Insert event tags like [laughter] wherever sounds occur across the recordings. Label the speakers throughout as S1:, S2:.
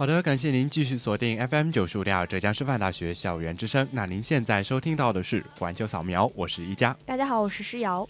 S1: 好的，感谢您继续锁定 FM 九十五点二浙江师范大学校园之声。那您现在收听到的是环球扫描，我是一佳。
S2: 大家好，我是诗瑶。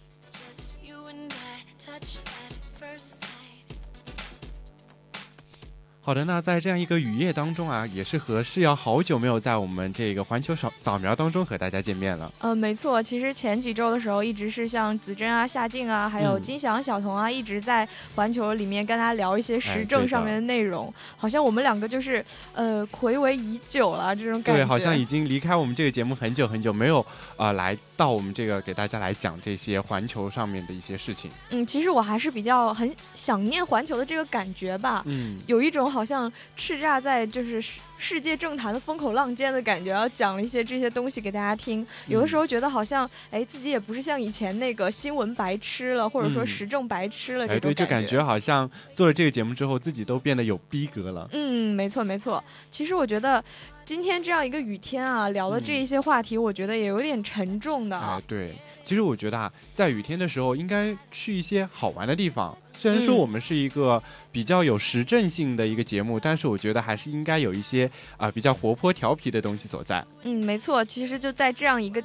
S1: 好的，那在这样一个雨夜当中啊，也是和世瑶好久没有在我们这个环球扫扫描当中和大家见面了。
S2: 嗯，没错，其实前几周的时候，一直是像子珍啊、夏静啊，还有金翔、小童啊，一直在环球里面跟大家聊一些时政上面的内容。好像我们两个就是呃，暌违已久了这种感觉。
S1: 对，好像已经离开我们这个节目很久很久，没有啊来到我们这个给大家来讲这些环球上面的一些事情。
S2: 嗯，其实我还是比较很想念环球的这个感觉吧。嗯，有一种好。像叱咤在就是世世界政坛的风口浪尖的感觉，然后讲了一些这些东西给大家听。有的时候觉得好像，哎，自己也不是像以前那个新闻白痴了，或者说时政白痴了。哎，
S1: 对，就感觉好像做了这个节目之后，自己都变得有逼格了。
S2: 嗯，没错没错。其实我觉得今天这样一个雨天啊，聊的这一些话题，我觉得也有点沉重的。
S1: 哎，对。其实我觉得啊，在雨天的时候，应该去一些好玩的地方。虽然说我们是一个比较有实证性的一个节目，但是我觉得还是应该有一些啊比较活泼调皮的东西所在。
S2: 嗯，没错，其实就在这样一个，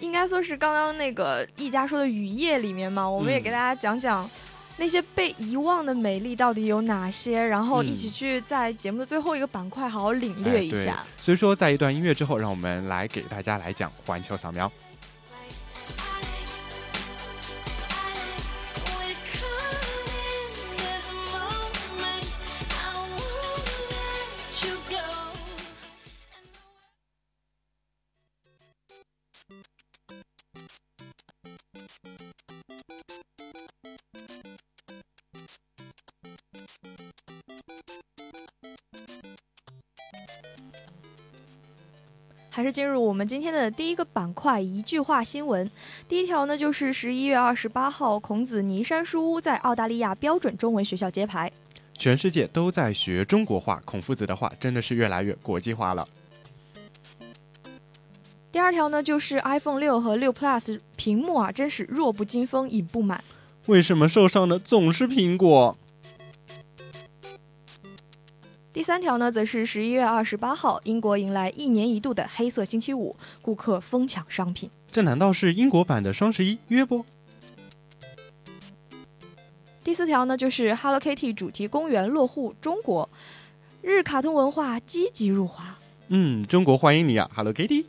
S2: 应该说是刚刚那个一家说的雨夜里面嘛，我们也给大家讲讲那些被遗忘的美丽到底有哪些，然后一起去在节目的最后一个板块好好领略一下。
S1: 所以说，在一段音乐之后，让我们来给大家来讲环球扫描。
S2: 还是进入我们今天的第一个板块——一句话新闻。第一条呢，就是十一月二十八号，孔子尼山书屋在澳大利亚标准中文学校揭牌。
S1: 全世界都在学中国话，孔夫子的话真的是越来越国际化了。
S2: 第二条呢，就是 iPhone 六和六 Plus 屏幕啊，真是弱不禁风，引不满。
S1: 为什么受伤的总是苹果？
S2: 第三条呢，则是十一月二十八号，英国迎来一年一度的黑色星期五，顾客疯抢商品。
S1: 这难道是英国版的双十一约不？
S2: 第四条呢，就是 Hello Kitty 主题公园落户中国，日卡通文化积极入华。
S1: 嗯，中国欢迎你啊，Hello Kitty。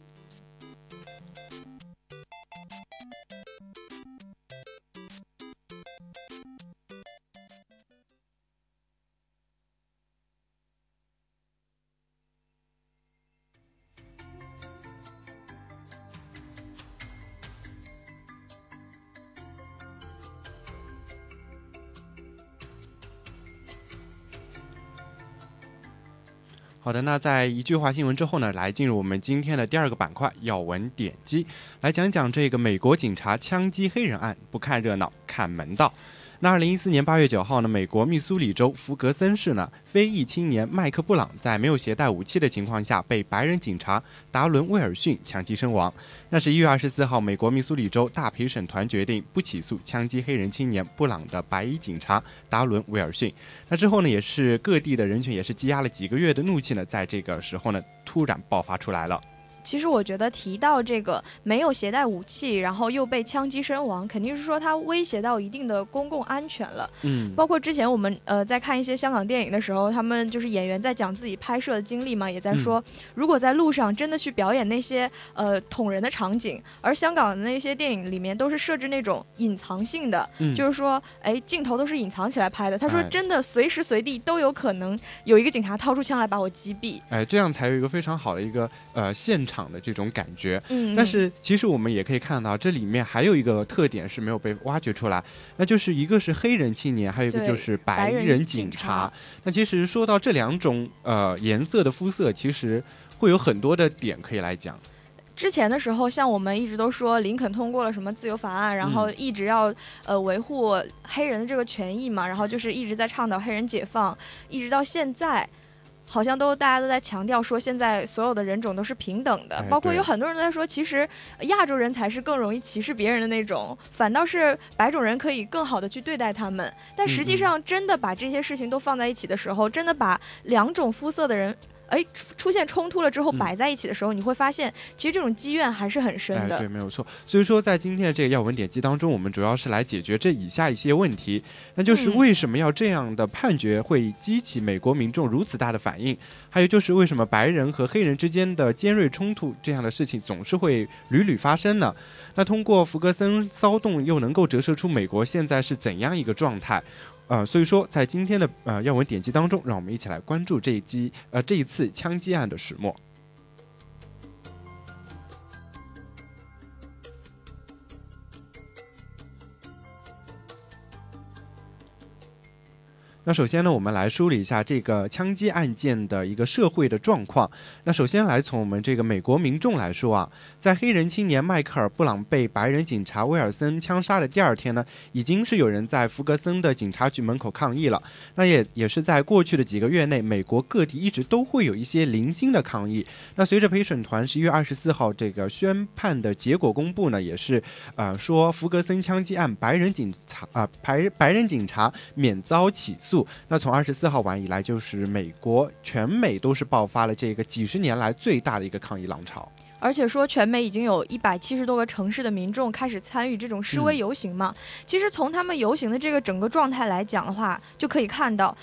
S1: 好的，那在一句话新闻之后呢，来进入我们今天的第二个板块要闻点击，来讲讲这个美国警察枪击黑人案，不看热闹，看门道。那二零一四年八月九号呢，美国密苏里州弗格森市呢，非裔青年麦克布朗在没有携带武器的情况下，被白人警察达伦威尔逊枪击身亡。那是一月二十四号，美国密苏里州大陪审团决定不起诉枪击黑人青年布朗的白衣警察达伦威尔逊。那之后呢，也是各地的人群也是积压了几个月的怒气呢，在这个时候呢，突然爆发出来了。
S2: 其实我觉得提到这个没有携带武器，然后又被枪击身亡，肯定是说他威胁到一定的公共安全了。
S1: 嗯，
S2: 包括之前我们呃在看一些香港电影的时候，他们就是演员在讲自己拍摄的经历嘛，也在说，如果在路上真的去表演那些呃捅人的场景，而香港的那些电影里面都是设置那种隐藏性的，就是说，哎，镜头都是隐藏起来拍的。他说，真的随时随地都有可能有一个警察掏出枪来把我击毙。
S1: 哎，这样才有一个非常好的一个呃现场的这种感觉。
S2: 嗯，
S1: 但是其实我们也可以看到，这里面还有一个特点是没有被挖掘出来，那就是一个是黑人青年，还有一个就是白人警察。那其实说到这两种呃颜色的肤色，其实会有很多的点可以来讲。
S2: 之前的时候，像我们一直都说林肯通过了什么自由法案，然后一直要呃维护黑人的这个权益嘛，然后就是一直在倡导黑人解放，一直到现在。好像都大家都在强调说，现在所有的人种都是平等的，包括有很多人都在说，其实亚洲人才是更容易歧视别人的那种，反倒是白种人可以更好的去对待他们。但实际上，真的把这些事情都放在一起的时候，真的把两种肤色的人。哎，出现冲突了之后摆在一起的时候，你会发现其实这种积怨还是很深的。
S1: 对，没有错。所以说，在今天的这个要闻点击当中，我们主要是来解决这以下一些问题，那就是为什么要这样的判决会激起美国民众如此大的反应？还有就是为什么白人和黑人之间的尖锐冲突这样的事情总是会屡屡发生呢？那通过福格森骚动又能够折射出美国现在是怎样一个状态？呃，所以说，在今天的呃要闻点击当中，让我们一起来关注这一击呃这一次枪击案的始末。那首先呢，我们来梳理一下这个枪击案件的一个社会的状况。那首先来从我们这个美国民众来说啊，在黑人青年迈克尔·布朗被白人警察威尔森枪杀的第二天呢，已经是有人在福格森的警察局门口抗议了。那也也是在过去的几个月内，美国各地一直都会有一些零星的抗议。那随着陪审团十一月二十四号这个宣判的结果公布呢，也是呃说福格森枪击案白人警察啊白白人警察免遭起诉。那从二十四号晚以来，就是美国全美都是爆发了这个几十年来最大的一个抗议浪潮，
S2: 而且说全美已经有一百七十多个城市的民众开始参与这种示威游行嘛。其实从他们游行的这个整个状态来讲的话，就可以看到。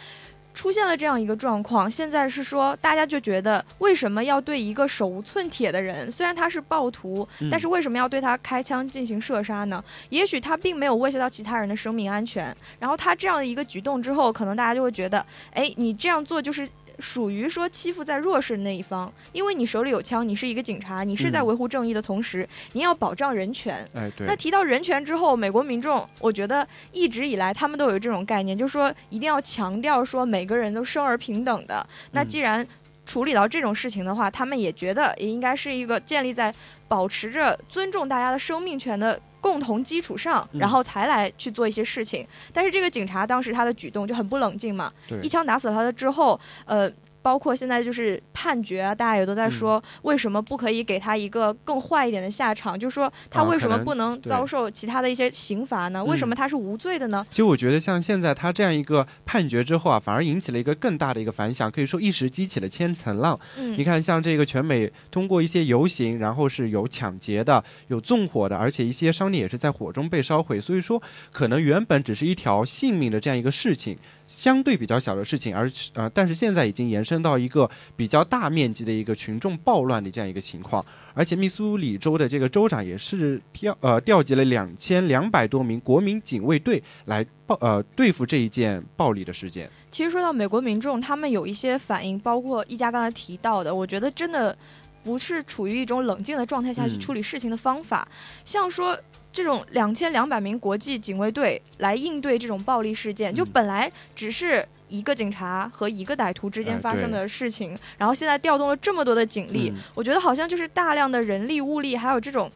S2: 出现了这样一个状况，现在是说大家就觉得为什么要对一个手无寸铁的人，虽然他是暴徒，但是为什么要对他开枪进行射杀呢？也许他并没有威胁到其他人的生命安全，然后他这样的一个举动之后，可能大家就会觉得，哎，你这样做就是。属于说欺负在弱势的那一方，因为你手里有枪，你是一个警察，你是在维护正义的同时，你要保障人权。
S1: 哎，对。
S2: 那提到人权之后，美国民众，我觉得一直以来他们都有这种概念，就是说一定要强调说每个人都生而平等的。那既然处理到这种事情的话，他们也觉得也应该是一个建立在保持着尊重大家的生命权的。共同基础上，然后才来去做一些事情。但是这个警察当时他的举动就很不冷静嘛，一枪打死了他的之后，呃。包括现在就是判决啊，大家也都在说，为什么不可以给他一个更坏一点的下场？就是说他为什么不能遭受其他的一些刑罚呢？为什么他是无罪的呢？
S1: 其实我觉得像现在他这样一个判决之后啊，反而引起了一个更大的一个反响，可以说一时激起了千层浪。你看，像这个全美通过一些游行，然后是有抢劫的，有纵火的，而且一些商店也是在火中被烧毁。所以说，可能原本只是一条性命的这样一个事情。相对比较小的事情，而呃，但是现在已经延伸到一个比较大面积的一个群众暴乱的这样一个情况，而且密苏里州的这个州长也是调呃调集了两千两百多名国民警卫队来暴呃对付这一件暴力的事件。
S2: 其实说到美国民众，他们有一些反应，包括一家刚才提到的，我觉得真的不是处于一种冷静的状态下去处理事情的方法，像说。这种两千两百名国际警卫队来应对这种暴力事件，就本来只是一个警察和一个歹徒之间发生的事情，然后现在调动了这么多的警力，我觉得好像就是大量的人力物力，还有这种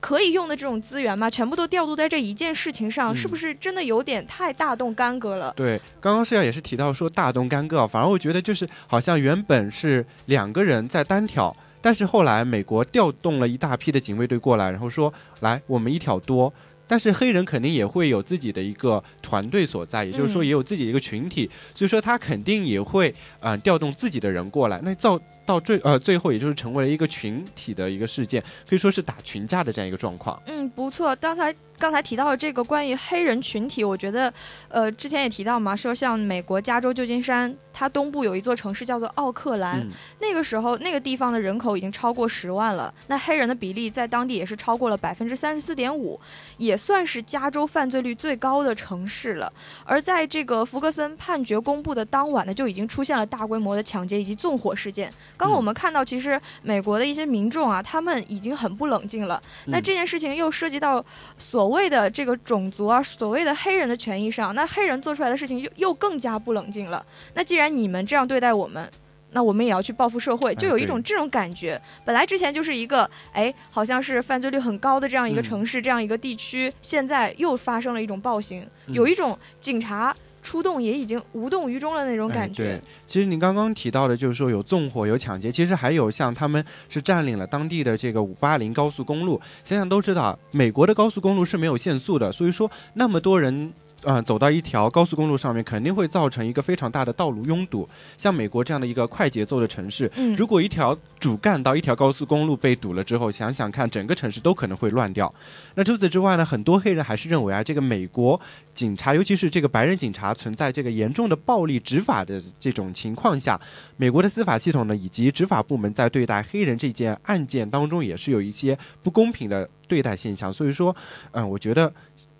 S2: 可以用的这种资源嘛，全部都调度在这一件事情上，是不是真的有点太大动干戈了？
S1: 对，刚刚是要也是提到说大动干戈，反而我觉得就是好像原本是两个人在单挑。但是后来，美国调动了一大批的警卫队过来，然后说：“来，我们一挑多，但是黑人肯定也会有自己的一个团队所在，也就是说也有自己的一个群体，所以说他肯定也会嗯调动自己的人过来，那造到最呃最后也就是成为了一个群体的一个事件，可以说是打群架的这样一个状况。
S2: 嗯，不错，刚才。刚才提到的这个关于黑人群体，我觉得，呃，之前也提到嘛，说像美国加州旧金山，它东部有一座城市叫做奥克兰，那个时候那个地方的人口已经超过十万了，那黑人的比例在当地也是超过了百分之三十四点五，也算是加州犯罪率最高的城市了。而在这个福格森判决公布的当晚呢，就已经出现了大规模的抢劫以及纵火事件。刚刚我们看到，其实美国的一些民众啊，他们已经很不冷静了。那这件事情又涉及到所。谓的这个种族啊，所谓的黑人的权益上，那黑人做出来的事情又又更加不冷静了。那既然你们这样对待我们，那我们也要去报复社会，就有一种这种感觉。本来之前就是一个哎，好像是犯罪率很高的这样一个城市，这样一个地区，现在又发生了一种暴行，有一种警察。出动也已经无动于衷了那种感觉。
S1: 对，其实你刚刚提到的，就是说有纵火、有抢劫，其实还有像他们是占领了当地的这个五八零高速公路。想想都知道，美国的高速公路是没有限速的，所以说那么多人。嗯，走到一条高速公路上面，肯定会造成一个非常大的道路拥堵。像美国这样的一个快节奏的城市，如果一条主干道、一条高速公路被堵了之后，想想看，整个城市都可能会乱掉。那除此之外呢，很多黑人还是认为啊，这个美国警察，尤其是这个白人警察，存在这个严重的暴力执法的这种情况下，美国的司法系统呢，以及执法部门在对待黑人这件案件当中，也是有一些不公平的对待现象。所以说，嗯，我觉得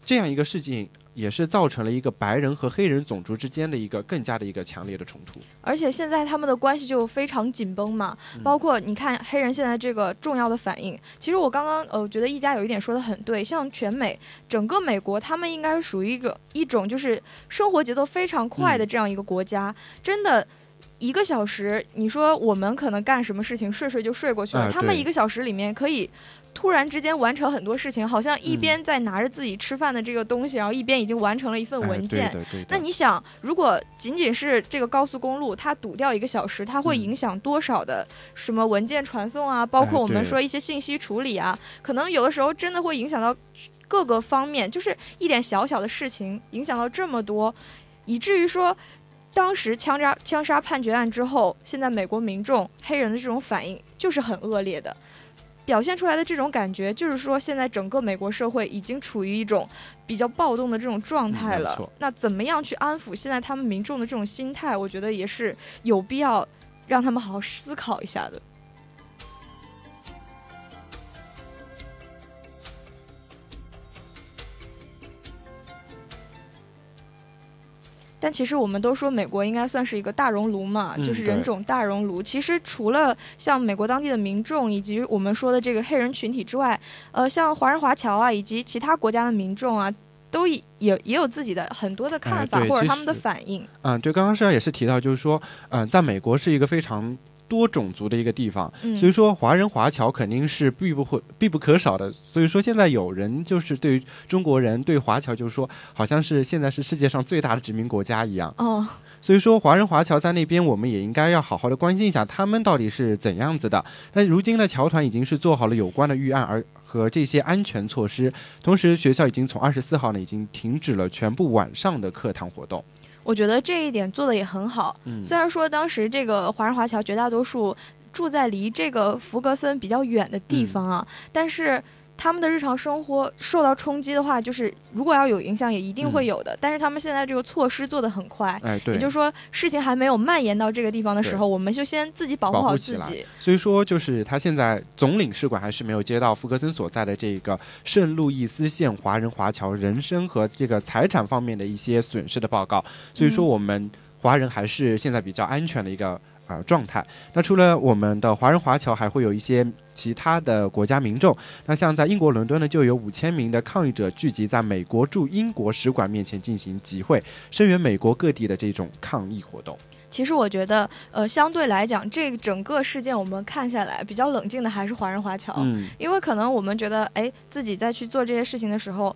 S1: 这样一个事情。也是造成了一个白人和黑人种族之间的一个更加的一个强烈的冲突，
S2: 而且现在他们的关系就非常紧绷嘛。包括你看黑人现在这个重要的反应，其实我刚刚呃觉得一家有一点说的很对，像全美整个美国，他们应该是属于一个一种就是生活节奏非常快的这样一个国家，真的。一个小时，你说我们可能干什么事情睡睡就睡过去了，他们一个小时里面可以突然之间完成很多事情，好像一边在拿着自己吃饭的这个东西，然后一边已经完成了一份文件。那你想，如果仅仅是这个高速公路它堵掉一个小时，它会影响多少的什么文件传送啊？包括我们说一些信息处理啊，可能有的时候真的会影响到各个方面，就是一点小小的事情影响到这么多，以至于说。当时枪杀枪杀判决案之后，现在美国民众黑人的这种反应就是很恶劣的，表现出来的这种感觉就是说，现在整个美国社会已经处于一种比较暴动的这种状态了。那怎么样去安抚现在他们民众的这种心态？我觉得也是有必要让他们好好思考一下的。但其实我们都说美国应该算是一个大熔炉嘛，就是人种大熔炉。其实除了像美国当地的民众以及我们说的这个黑人群体之外，呃，像华人华侨啊，以及其他国家的民众啊，都也也有自己的很多的看法或者他们的反应。
S1: 嗯，对，刚刚实际上也是提到，就是说，嗯，在美国是一个非常。多种族的一个地方，所以说华人华侨肯定是必不会必不可少的。所以说现在有人就是对中国人对华侨就是说，好像是现在是世界上最大的殖民国家一样。
S2: 哦，
S1: 所以说华人华侨在那边，我们也应该要好好的关心一下他们到底是怎样子的。那如今的侨团已经是做好了有关的预案，而和这些安全措施，同时学校已经从二十四号呢已经停止了全部晚上的课堂活动。
S2: 我觉得这一点做的也很好。虽然说当时这个华人华侨绝大多数住在离这个福格森比较远的地方啊，但是。他们的日常生活受到冲击的话，就是如果要有影响，也一定会有的。但是他们现在这个措施做得很快，
S1: 哎，对，
S2: 也就是说事情还没有蔓延到这个地方的时候，我们就先自己保护好自己。
S1: 所以说，就是他现在总领事馆还是没有接到福格森所在的这个圣路易斯县华人华侨人身和这个财产方面的一些损失的报告。所以说，我们华人还是现在比较安全的一个。啊，状态。那除了我们的华人华侨，还会有一些其他的国家民众。那像在英国伦敦呢，就有五千名的抗议者聚集在美国驻英国使馆面前进行集会，声援美国各地的这种抗议活动。
S2: 其实我觉得，呃，相对来讲，这整个事件我们看下来比较冷静的还是华人华侨，嗯，因为可能我们觉得，哎，自己在去做这些事情的时候。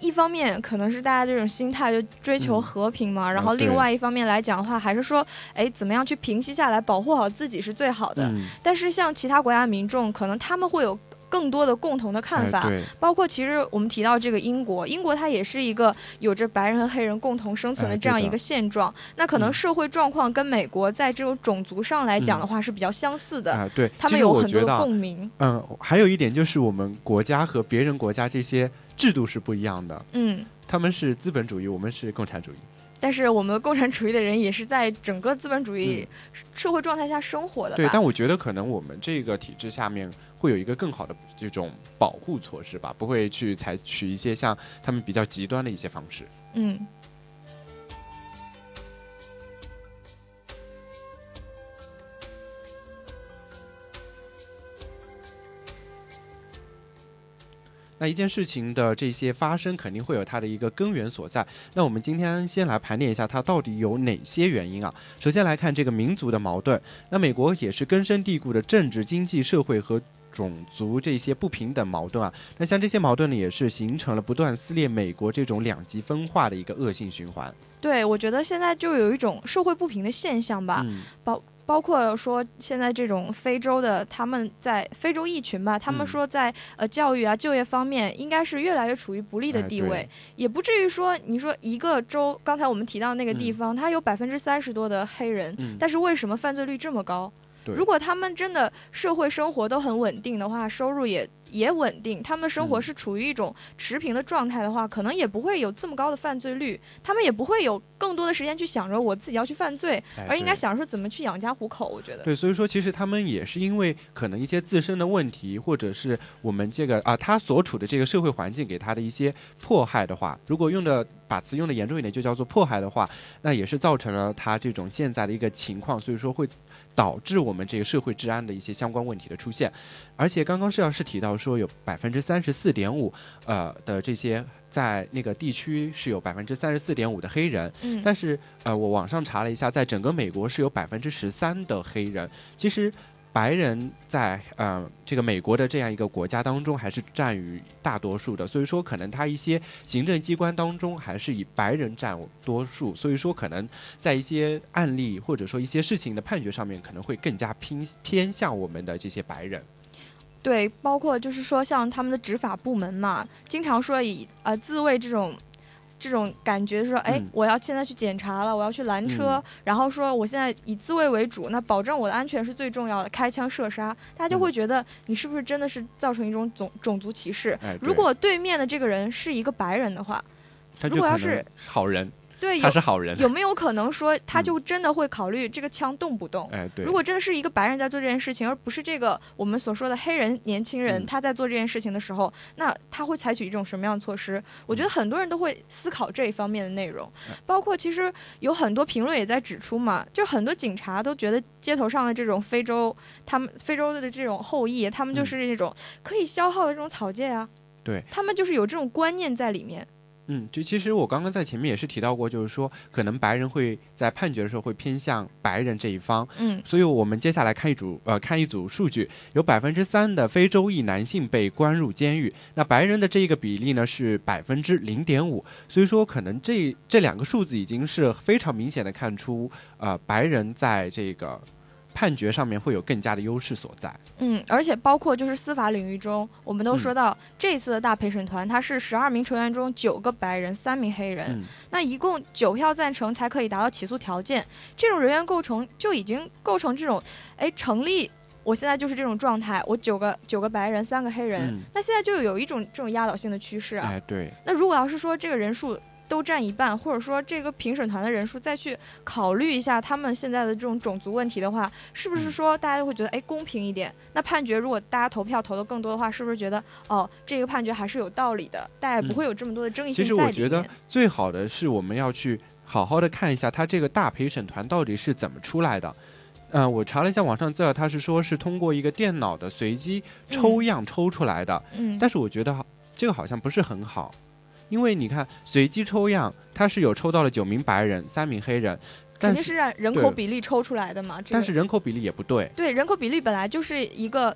S2: 一方面可能是大家这种心态就追求和平嘛，然后另外一方面来讲的话，还是说，哎，怎么样去平息下来，保护好自己是最好的。但是像其他国家民众，可能他们会有更多的共同的看法。包括其实我们提到这个英国，英国它也是一个有着白人和黑人共同生存的这样一个现状。那可能社会状况跟美国在这种种族上来讲的话是比较相似的。
S1: 啊，对，
S2: 他们有很多的共鸣。
S1: 嗯，还有一点就是我们国家和别人国家这些制度是不一样的。
S2: 嗯，
S1: 他们是资本主义，我们是共产主义。
S2: 但是我们共产主义的人也是在整个资本主义社会状态下生活的。
S1: 对，但我觉得可能我们这个体制下面会有一个更好的这种保护措施吧，不会去采取一些像他们比较极端的一些方式。
S2: 嗯。
S1: 那一件事情的这些发生，肯定会有它的一个根源所在。那我们今天先来盘点一下，它到底有哪些原因啊？首先来看这个民族的矛盾。那美国也是根深蒂固的政治、经济、社会和种族这些不平等矛盾啊。那像这些矛盾呢，也是形成了不断撕裂美国这种两极分化的一个恶性循环。
S2: 对，我觉得现在就有一种社会不平的现象吧，包。包括说现在这种非洲的，他们在非洲裔群吧，他们说在呃教育啊、就业方面，应该是越来越处于不利的地位，也不至于说你说一个州，刚才我们提到那个地方，它有百分之三十多的黑人，但是为什么犯罪率这么高？如果他们真的社会生活都很稳定的话，收入也。也稳定，他们的生活是处于一种持平的状态的话，可能也不会有这么高的犯罪率，他们也不会有更多的时间去想着我自己要去犯罪，而应该想说怎么去养家糊口。我觉得
S1: 对，所以说其实他们也是因为可能一些自身的问题，或者是我们这个啊他所处的这个社会环境给他的一些迫害的话，如果用的把词用的严重一点，就叫做迫害的话，那也是造成了他这种现在的一个情况，所以说会。导致我们这个社会治安的一些相关问题的出现，而且刚刚是要是提到说有百分之三十四点五，呃的这些在那个地区是有百分之三十四点五的黑人，
S2: 嗯，
S1: 但是呃我网上查了一下，在整个美国是有百分之十三的黑人，其实。白人在呃这个美国的这样一个国家当中，还是占于大多数的，所以说可能他一些行政机关当中还是以白人占多数，所以说可能在一些案例或者说一些事情的判决上面，可能会更加偏偏向我们的这些白人。
S2: 对，包括就是说像他们的执法部门嘛，经常说以呃自卫这种。这种感觉说，哎，我要现在去检查了，我要去拦车，然后说我现在以自卫为主，那保证我的安全是最重要的，开枪射杀，大家就会觉得你是不是真的是造成一种种种族歧视？如果对面的这个人是一个白人的话，如果要是
S1: 好人。
S2: 对，
S1: 他是好人。
S2: 有没有可能说，他就真的会考虑这个枪动不动？
S1: 哎，对。
S2: 如果真的是一个白人在做这件事情，而不是这个我们所说的黑人年轻人他在做这件事情的时候，那他会采取一种什么样的措施？我觉得很多人都会思考这一方面的内容。包括其实有很多评论也在指出嘛，就很多警察都觉得街头上的这种非洲，他们非洲的这种后裔，他们就是那种可以消耗的这种草芥啊。
S1: 对。
S2: 他们就是有这种观念在里面。
S1: 嗯，就其实我刚刚在前面也是提到过，就是说可能白人会在判决的时候会偏向白人这一方。
S2: 嗯，
S1: 所以我们接下来看一组呃看一组数据，有百分之三的非洲裔男性被关入监狱，那白人的这一个比例呢是百分之零点五，所以说可能这这两个数字已经是非常明显的看出，呃白人在这个。判决上面会有更加的优势所在。
S2: 嗯，而且包括就是司法领域中，我们都说到这次的大陪审团，它是十二名成员中九个白人，三名黑人，那一共九票赞成才可以达到起诉条件。这种人员构成就已经构成这种，哎，成立。我现在就是这种状态，我九个九个白人，三个黑人，那现在就有一种这种压倒性的趋势啊。
S1: 哎，对。
S2: 那如果要是说这个人数。都占一半，或者说这个评审团的人数再去考虑一下他们现在的这种种族问题的话，是不是说大家就会觉得哎公平一点？那判决如果大家投票投的更多的话，是不是觉得哦这个判决还是有道理的？大家也不会有这么多的争议。
S1: 其实我觉得最好的是我们要去好好的看一下他这个大陪审团到底是怎么出来的。嗯，我查了一下网上资料，他是说是通过一个电脑的随机抽样抽出来的。
S2: 嗯，
S1: 但是我觉得这个好像不是很好。因为你看，随机抽样，他是有抽到了九名白人，三名黑人，
S2: 肯定是按人口比例抽出来的嘛。
S1: 但是人口比例也不对。
S2: 对，人口比例本来就是一个，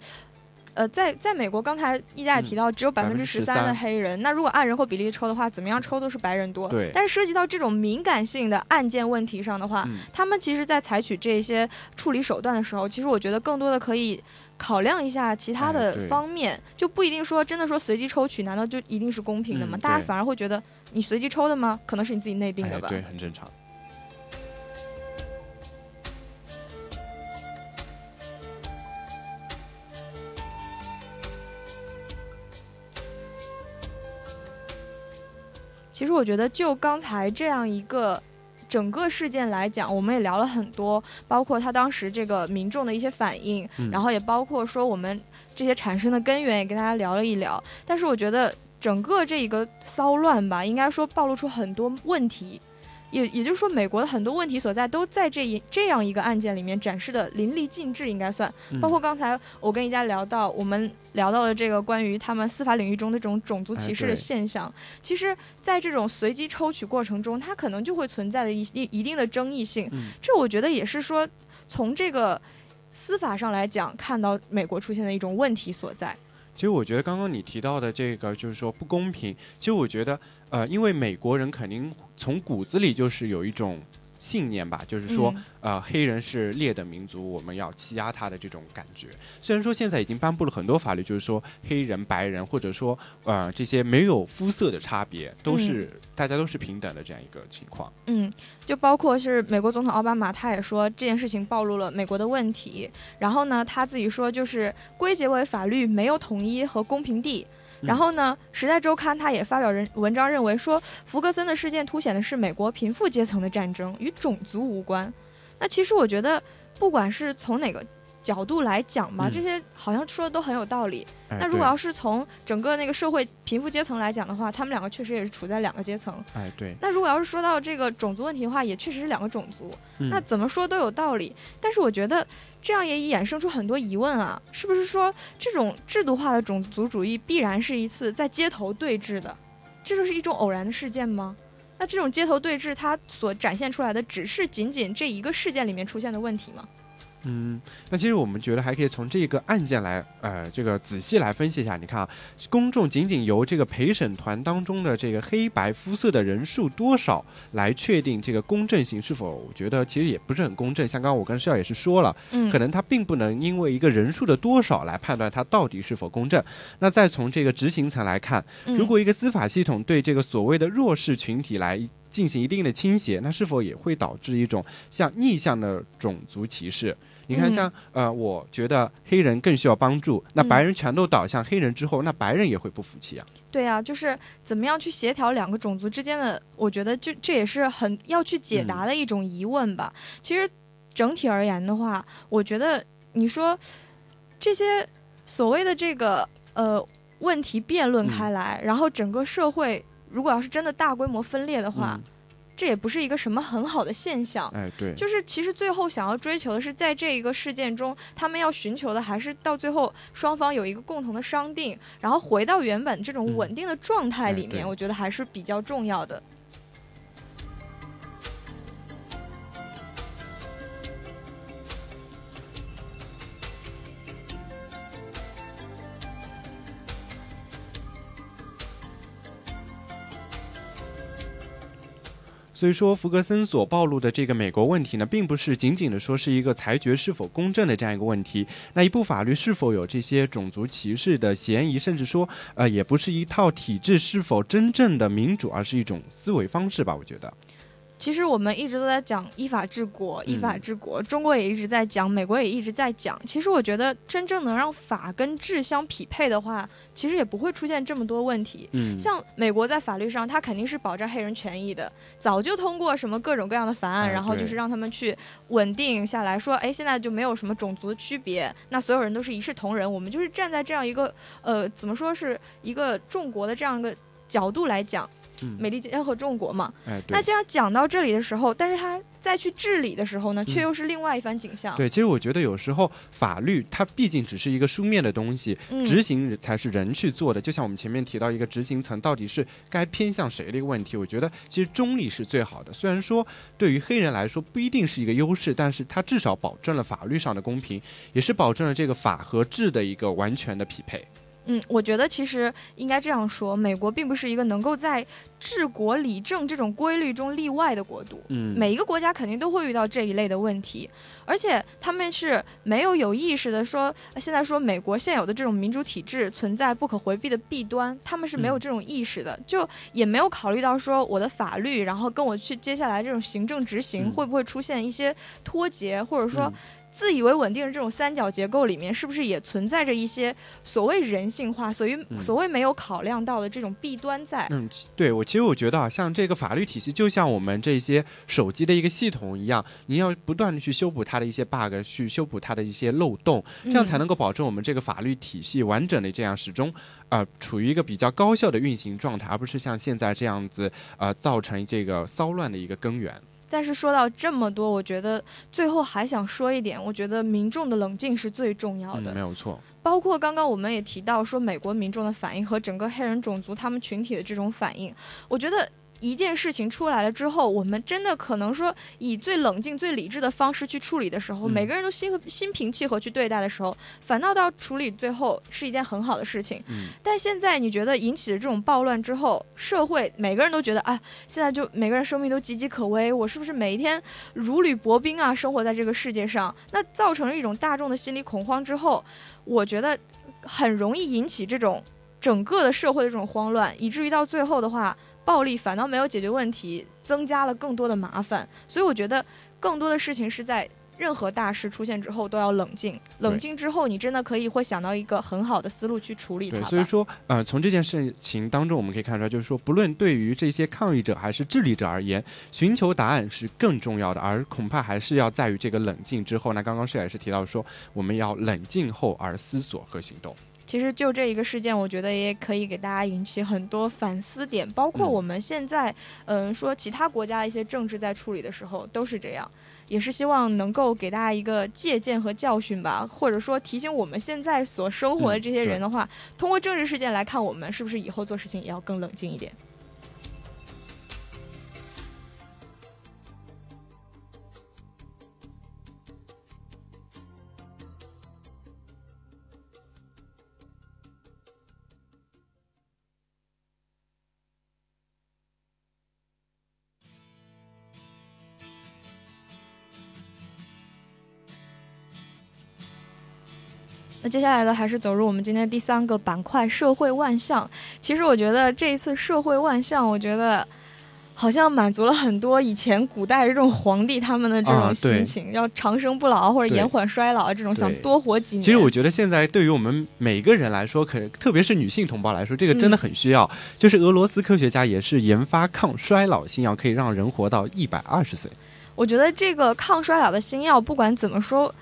S2: 呃，在在美国，刚才一家也提到，只有百分之十三的黑人。那如果按人口比例抽的话，怎么样抽都是白人多。
S1: 对。
S2: 但是涉及到这种敏感性的案件问题上的话，他们其实，在采取这些处理手段的时候，其实我觉得更多的可以考量一下其他的方面，就不一定说真的说随机抽取，难道就一定是公平的吗？大家反而会觉得你随机抽的吗？可能是你自己内定的吧？
S1: 对，很正常。
S2: 其实我觉得，就刚才这样一个整个事件来讲，我们也聊了很多，包括他当时这个民众的一些反应，然后也包括说我们这些产生的根源，也跟大家聊了一聊。但是我觉得，整个这一个骚乱吧，应该说暴露出很多问题。也也就是说，美国的很多问题所在都在这一这样一个案件里面展示的淋漓尽致，应该算。包括刚才我跟一家聊到，我们聊到的这个关于他们司法领域中的这种种族歧视的现象，其实在这种随机抽取过程中，它可能就会存在着一一定的争议性。这我觉得也是说，从这个司法上来讲，看到美国出现的一种问题所在。
S1: 其实我觉得刚刚你提到的这个就是说不公平。其实我觉得，呃，因为美国人肯定从骨子里就是有一种。信念吧，就是说，呃，黑人是劣等民族，我们要欺压他的这种感觉。虽然说现在已经颁布了很多法律，就是说黑人、白人，或者说呃这些没有肤色的差别，都是大家都是平等的这样一个情况。
S2: 嗯，就包括是美国总统奥巴马，他也说这件事情暴露了美国的问题。然后呢，他自己说就是归结为法律没有统一和公平地。然后呢，《时代周刊》他也发表人文章，认为说福格森的事件凸显的是美国贫富阶层的战争，与种族无关。那其实我觉得，不管是从哪个。角度来讲吧，这些好像说的都很有道理。那如果要是从整个那个社会贫富阶层来讲的话，他们两个确实也是处在两个阶层。
S1: 哎，对。
S2: 那如果要是说到这个种族问题的话，也确实是两个种族。那怎么说都有道理。但是我觉得这样也衍生出很多疑问啊，是不是说这种制度化的种族主义必然是一次在街头对峙的？这就是一种偶然的事件吗？那这种街头对峙，它所展现出来的只是仅仅这一个事件里面出现的问题吗？
S1: 嗯，那其实我们觉得还可以从这个案件来，呃，这个仔细来分析一下。你看啊，公众仅仅由这个陪审团当中的这个黑白肤色的人数多少来确定这个公正性是否，我觉得其实也不是很公正。像刚刚我跟施耀也是说了，嗯，可能他并不能因为一个人数的多少来判断他到底是否公正。那再从这个执行层来看，如果一个司法系统对这个所谓的弱势群体来进行一定的倾斜，那是否也会导致一种像逆向的种族歧视？你看，像呃，我觉得黑人更需要帮助，那白人全都倒向黑人之后，那白人也会不服气啊。
S2: 对啊，就是怎么样去协调两个种族之间的，我觉得就这也是很要去解答的一种疑问吧。其实整体而言的话，我觉得你说这些所谓的这个呃问题辩论开来，然后整个社会如果要是真的大规模分裂的话。这也不是一个什么很好的现象，
S1: 哎，对，
S2: 就是其实最后想要追求的是，在这一个事件中，他们要寻求的还是到最后双方有一个共同的商定，然后回到原本这种稳定的状态里面，我觉得还是比较重要的。
S1: 所以说，弗格森所暴露的这个美国问题呢，并不是仅仅的说是一个裁决是否公正的这样一个问题。那一部法律是否有这些种族歧视的嫌疑，甚至说，呃，也不是一套体制是否真正的民主，而是一种思维方式吧？我觉得。
S2: 其实我们一直都在讲依法治国，依法治国。中国也一直在讲，美国也一直在讲。其实我觉得，真正能让法跟治相匹配的话，其实也不会出现这么多问题。嗯，像美国在法律上，它肯定是保障黑人权益的，早就通过什么各种各样的法案，然后就是让他们去稳定下来，说，哎，现在就没有什么种族的区别，那所有人都是一视同仁。我们就是站在这样一个，呃，怎么说是一个众国的这样一个角度来讲。美利坚合众国嘛，那这样讲到这里的时候，但是他再去治理的时候呢，却又是另外一番景象。
S1: 对，其实我觉得有时候法律它毕竟只是一个书面的东西，执行才是人去做的。就像我们前面提到一个执行层到底是该偏向谁的一个问题，我觉得其实中立是最好的。虽然说对于黑人来说不一定是一个优势，但是它至少保证了法律上的公平，也是保证了这个法和治的一个完全的匹配。
S2: 嗯，我觉得其实应该这样说，美国并不是一个能够在治国理政这种规律中例外的国度。
S1: 嗯，
S2: 每一个国家肯定都会遇到这一类的问题，而且他们是没有有意识的说，现在说美国现有的这种民主体制存在不可回避的弊端，他们是没有这种意识的，就也没有考虑到说我的法律，然后跟我去接下来这种行政执行会不会出现一些脱节，或者说。自以为稳定的这种三角结构里面，是不是也存在着一些所谓人性化、所谓所谓没有考量到的这种弊端在？
S1: 嗯，对我其实我觉得啊，像这个法律体系，就像我们这些手机的一个系统一样，你要不断的去修补它的一些 bug，去修补它的一些漏洞，这样才能够保证我们这个法律体系完整的这样始终呃处于一个比较高效的运行状态，而不是像现在这样子呃造成这个骚乱的一个根源。
S2: 但是说到这么多，我觉得最后还想说一点，我觉得民众的冷静是最重要的，
S1: 没有错。
S2: 包括刚刚我们也提到说，美国民众的反应和整个黑人种族他们群体的这种反应，我觉得。一件事情出来了之后，我们真的可能说以最冷静、最理智的方式去处理的时候，每个人都心和心平气和去对待的时候，反倒到处理最后是一件很好的事情。但现在你觉得引起的这种暴乱之后，社会每个人都觉得啊，现在就每个人生命都岌岌可危，我是不是每一天如履薄冰啊？生活在这个世界上，那造成了一种大众的心理恐慌之后，我觉得很容易引起这种整个的社会的这种慌乱，以至于到最后的话。暴力反倒没有解决问题，增加了更多的麻烦。所以我觉得，更多的事情是在任何大事出现之后都要冷静。冷静之后，你真的可以会想到一个很好的思路去处理它。
S1: 对，所以说，呃，从这件事情当中，我们可以看出来，就是说，不论对于这些抗议者还是治理者而言，寻求答案是更重要的，而恐怕还是要在于这个冷静之后。那刚刚是也是提到说，我们要冷静后而思索和行动。
S2: 其实就这一个事件，我觉得也可以给大家引起很多反思点，包括我们现在，嗯，说其他国家一些政治在处理的时候都是这样，也是希望能够给大家一个借鉴和教训吧，或者说提醒我们现在所生活的这些人的话，通过政治事件来看，我们是不是以后做事情也要更冷静一点。那接下来呢还是走入我们今天第三个板块——社会万象。其实我觉得这一次社会万象，我觉得好像满足了很多以前古代这种皇帝他们的这种心情，要长生不老或者延缓衰老这种想多活几年。
S1: 其实我觉得现在对于我们每个人来说，可特别是女性同胞来说，这个真的很需要。就是俄罗斯科学家也是研发抗衰老新药，可以让人活到一百二十岁。
S2: 我觉得这个抗衰老的新药，不管怎么说。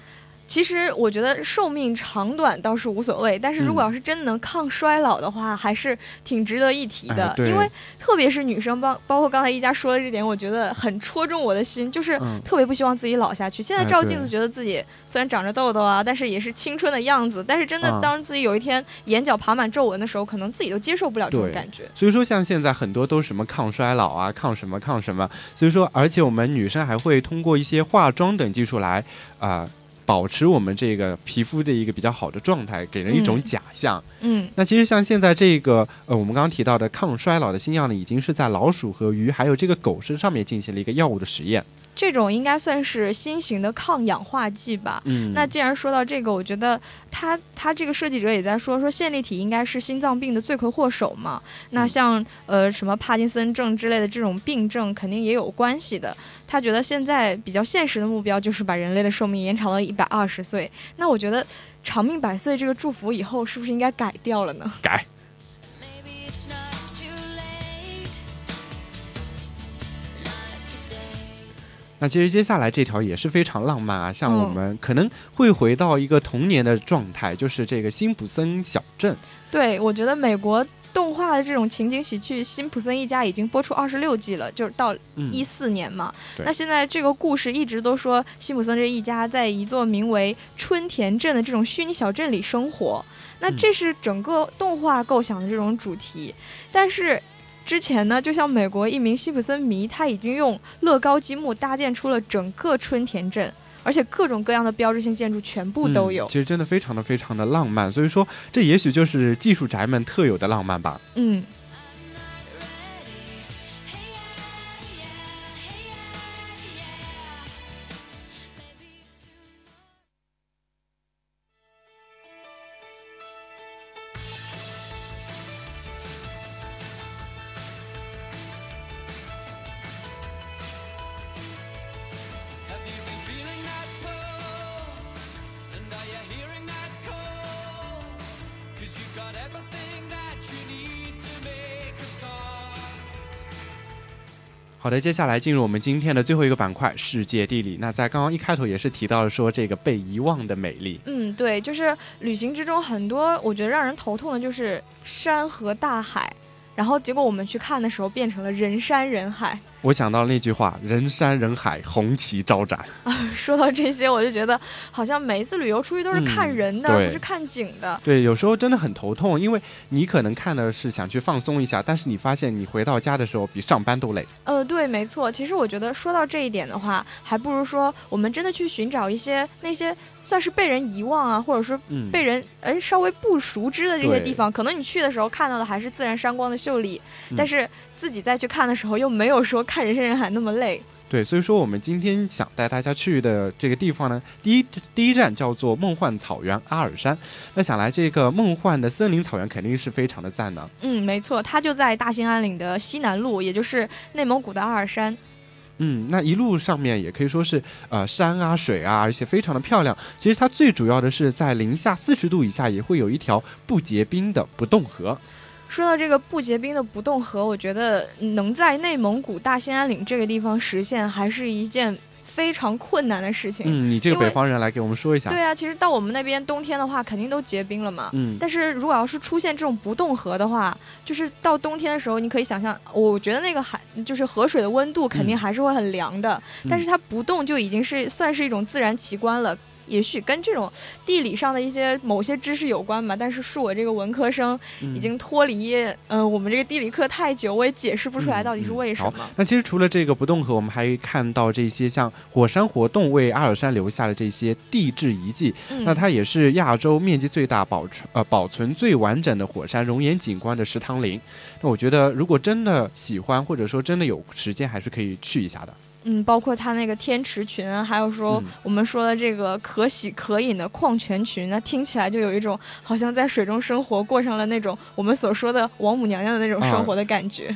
S2: 其实我觉得寿命长短倒是无所谓，但是如果要是真能抗衰老的话，还是挺值得一提的。因为特别是女生，包包括刚才一家说的这点，我觉得很戳中我的心，就是特别不希望自己老下去。现在照镜子，觉得自己虽然长着痘痘啊，但是也是青春的样子。但是真的，当自己有一天眼角爬满皱纹的时候，可能自己都接受不了这种感觉。
S1: 所以说，像现在很多都是什么抗衰老啊，抗什么抗什么。所以说，而且我们女生还会通过一些化妆等技术来啊。保持我们这个皮肤的一个比较好的状态，给人一种假象。
S2: 嗯，
S1: 那其实像现在这个呃，我们刚刚提到的抗衰老的新药呢，已经是在老鼠和鱼还有这个狗身上面进行了一个药物的实验。
S2: 这种应该算是新型的抗氧化剂吧。
S1: 嗯，
S2: 那既然说到这个，我觉得他他这个设计者也在说说线粒体应该是心脏病的罪魁祸首嘛。那像呃什么帕金森症之类的这种病症，肯定也有关系的。他觉得现在比较现实的目标就是把人类的寿命延长到一百二十岁。那我觉得长命百岁这个祝福以后是不是应该改掉了呢？
S1: 改。那其实接下来这条也是非常浪漫啊，像我们可能会回到一个童年的状态，就是这个辛普森小镇。
S2: 对，我觉得美国动画的这种情景喜剧《辛普森一家》已经播出二十六季了，就是到一四年嘛。那现在这个故事一直都说辛普森这一家在一座名为春田镇的这种虚拟小镇里生活，那这是整个动画构想的这种主题，但是。之前呢，就像美国一名辛普森迷，他已经用乐高积木搭建出了整个春田镇。而且各种各样的标志性建筑全部都有。
S1: 其实真的非常的非常的浪漫，所以说这也许就是技术宅们特有的浪漫吧。
S2: 嗯。
S1: 的，接下来进入我们今天的最后一个板块——世界地理。那在刚刚一开头也是提到了说这个被遗忘的美丽。
S2: 嗯，对，就是旅行之中很多我觉得让人头痛的就是山河大海，然后结果我们去看的时候变成了人山人海。
S1: 我想到那句话：“人山人海，红旗招展。”
S2: 啊，说到这些，我就觉得好像每一次旅游出去都是看人的，不是看景的。
S1: 对，有时候真的很头痛，因为你可能看的是想去放松一下，但是你发现你回到家的时候比上班都累。
S2: 呃，对，没错。其实我觉得说到这一点的话，还不如说我们真的去寻找一些那些算是被人遗忘啊，或者说被人哎稍微不熟知的这些地方。可能你去的时候看到的还是自然山光的秀丽，但是。自己再去看的时候，又没有说看人山人海那么累。
S1: 对，所以说我们今天想带大家去的这个地方呢，第一第一站叫做梦幻草原阿尔山。那想来这个梦幻的森林草原肯定是非常的赞的。
S2: 嗯，没错，它就在大兴安岭的西南路，也就是内蒙古的阿尔山。
S1: 嗯，那一路上面也可以说是呃山啊水啊，而且非常的漂亮。其实它最主要的是在零下四十度以下也会有一条不结冰的不冻河。
S2: 说到这个不结冰的不冻河，我觉得能在内蒙古大兴安岭这个地方实现，还是一件非常困难的事情。
S1: 嗯，你这个北方人来给我们说一下。
S2: 对啊，其实到我们那边冬天的话，肯定都结冰了嘛。嗯。但是如果要是出现这种不冻河的话，就是到冬天的时候，你可以想象，我觉得那个海就是河水的温度肯定还是会很凉的。但是它不冻就已经是算是一种自然奇观了。也许跟这种地理上的一些某些知识有关吧，但是恕我这个文科生已经脱离嗯我们这个地理课太久，我也解释不出来到底是为什么。
S1: 那其实除了这个不冻河，我们还看到这些像火山活动为阿尔山留下的这些地质遗迹。那它也是亚洲面积最大、保存呃保存最完整的火山熔岩景观的石塘林。那我觉得如果真的喜欢，或者说真的有时间，还是可以去一下的。
S2: 嗯，包括它那个天池群，还有说我们说的这个可喜可饮的矿泉群，那听起来就有一种好像在水中生活，过上了那种我们所说的王母娘娘的那种生活的感觉。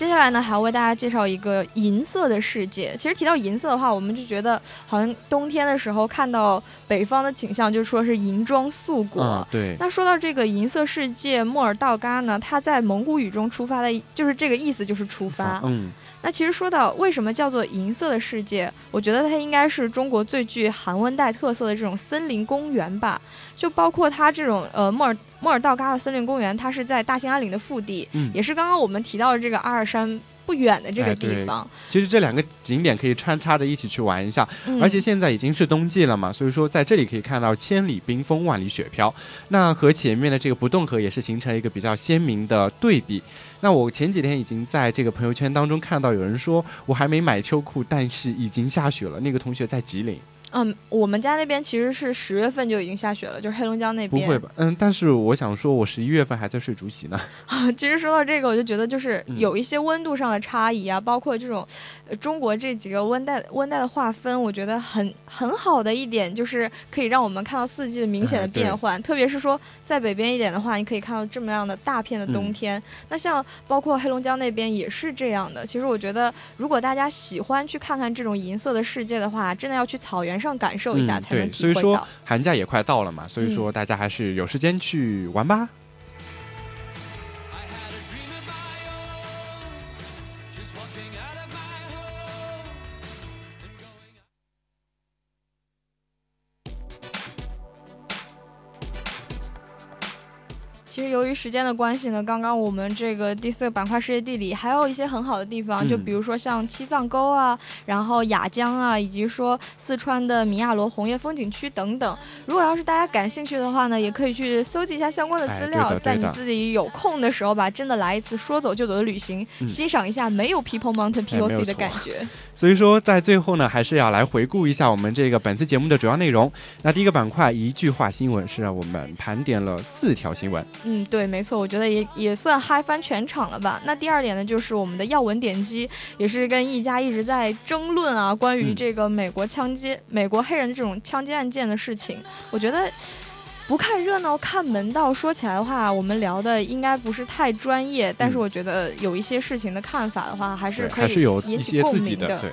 S2: 接下来呢，还要为大家介绍一个银色的世界。其实提到银色的话，我们就觉得好像冬天的时候看到北方的景象，就说是银装素裹。
S1: 对。
S2: 那说到这个银色世界，莫尔道嘎呢，它在蒙古语中出发的，就是这个意思，就是出发。
S1: 嗯。
S2: 那其实说到为什么叫做银色的世界，我觉得它应该是中国最具寒温带特色的这种森林公园吧。就包括它这种呃莫尔莫尔道嘎的森林公园，它是在大兴安岭的腹地，也是刚刚我们提到的这个阿尔山不远的这个地方。
S1: 其实这两个景点可以穿插着一起去玩一下，而且现在已经是冬季了嘛，所以说在这里可以看到千里冰封，万里雪飘。那和前面的这个不冻河也是形成一个比较鲜明的对比。那我前几天已经在这个朋友圈当中看到有人说，我还没买秋裤，但是已经下雪了。那个同学在吉林。
S2: 嗯，我们家那边其实是十月份就已经下雪了，就是黑龙江那
S1: 边。不会吧？嗯，但是我想说，我十一月份还在睡竹席呢。
S2: 啊 [laughs] 其实说到这个，我就觉得就是有一些温度上的差异啊，包括这种中国这几个温带温带的划分，我觉得很很好的一点就是可以让我们看到四季的明显的变换。特别是说在北边一点的话，你可以看到这么样的大片的冬天。那像包括黑龙江那边也是这样的。其实我觉得，如果大家喜欢去看看这种银色的世界的话，真的要去草原。上感受一下才能
S1: 体会到。所以说寒假也快到了嘛，所以说大家还是有时间去玩吧。
S2: 于时间的关系呢，刚刚我们这个第四个板块世界地理还有一些很好的地方，就比如说像七藏沟啊，然后雅江啊，以及说四川的米亚罗红叶风景区等等。如果要是大家感兴趣的话呢，也可以去搜集一下相关的资料，在你自己有空的时候吧，真的来一次说走就走的旅行，欣赏一下没有 People Mountain POC 的感觉。
S1: 所以说，在最后呢，还是要来回顾一下我们这个本次节目的主要内容。那第一个板块一句话新闻是让我们盘点了四条新闻。
S2: 嗯，对，没错，我觉得也也算嗨翻全场了吧。那第二点呢，就是我们的要闻点击，也是跟一家一直在争论啊，关于这个美国枪击、美国黑人这种枪击案件的事情。我觉得。不看热闹看门道，说起来的话，我们聊的应该不是太专业，但是我觉得有一些事情的看法的话，还是可以引起自己
S1: 的。对，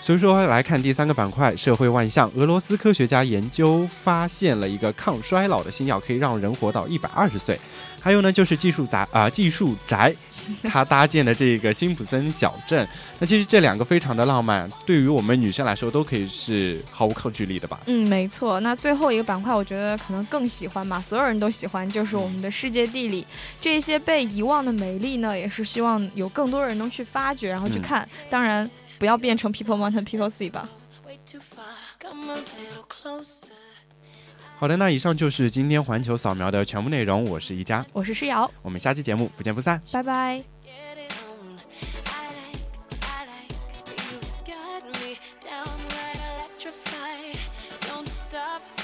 S1: 所以说来看第三个板块，社会万象。俄罗斯科学家研究发现了一个抗衰老的新药，可以让人活到一百二十岁。还有呢，就是技术宅啊，技术宅。[laughs] 他搭建的这个辛普森小镇，那其实这两个非常的浪漫，对于我们女生来说都可以是毫无抗拒力的吧？
S2: 嗯，没错。那最后一个板块，我觉得可能更喜欢吧，所有人都喜欢，就是我们的世界地理，这些被遗忘的美丽呢，也是希望有更多人能去发掘，然后去看。当然，不要变成 People Mountain People See 吧。
S1: 好的，那以上就是今天环球扫描的全部内容。我是一佳，
S2: 我是诗瑶，
S1: 我们下期节目不见不散，
S2: 拜拜。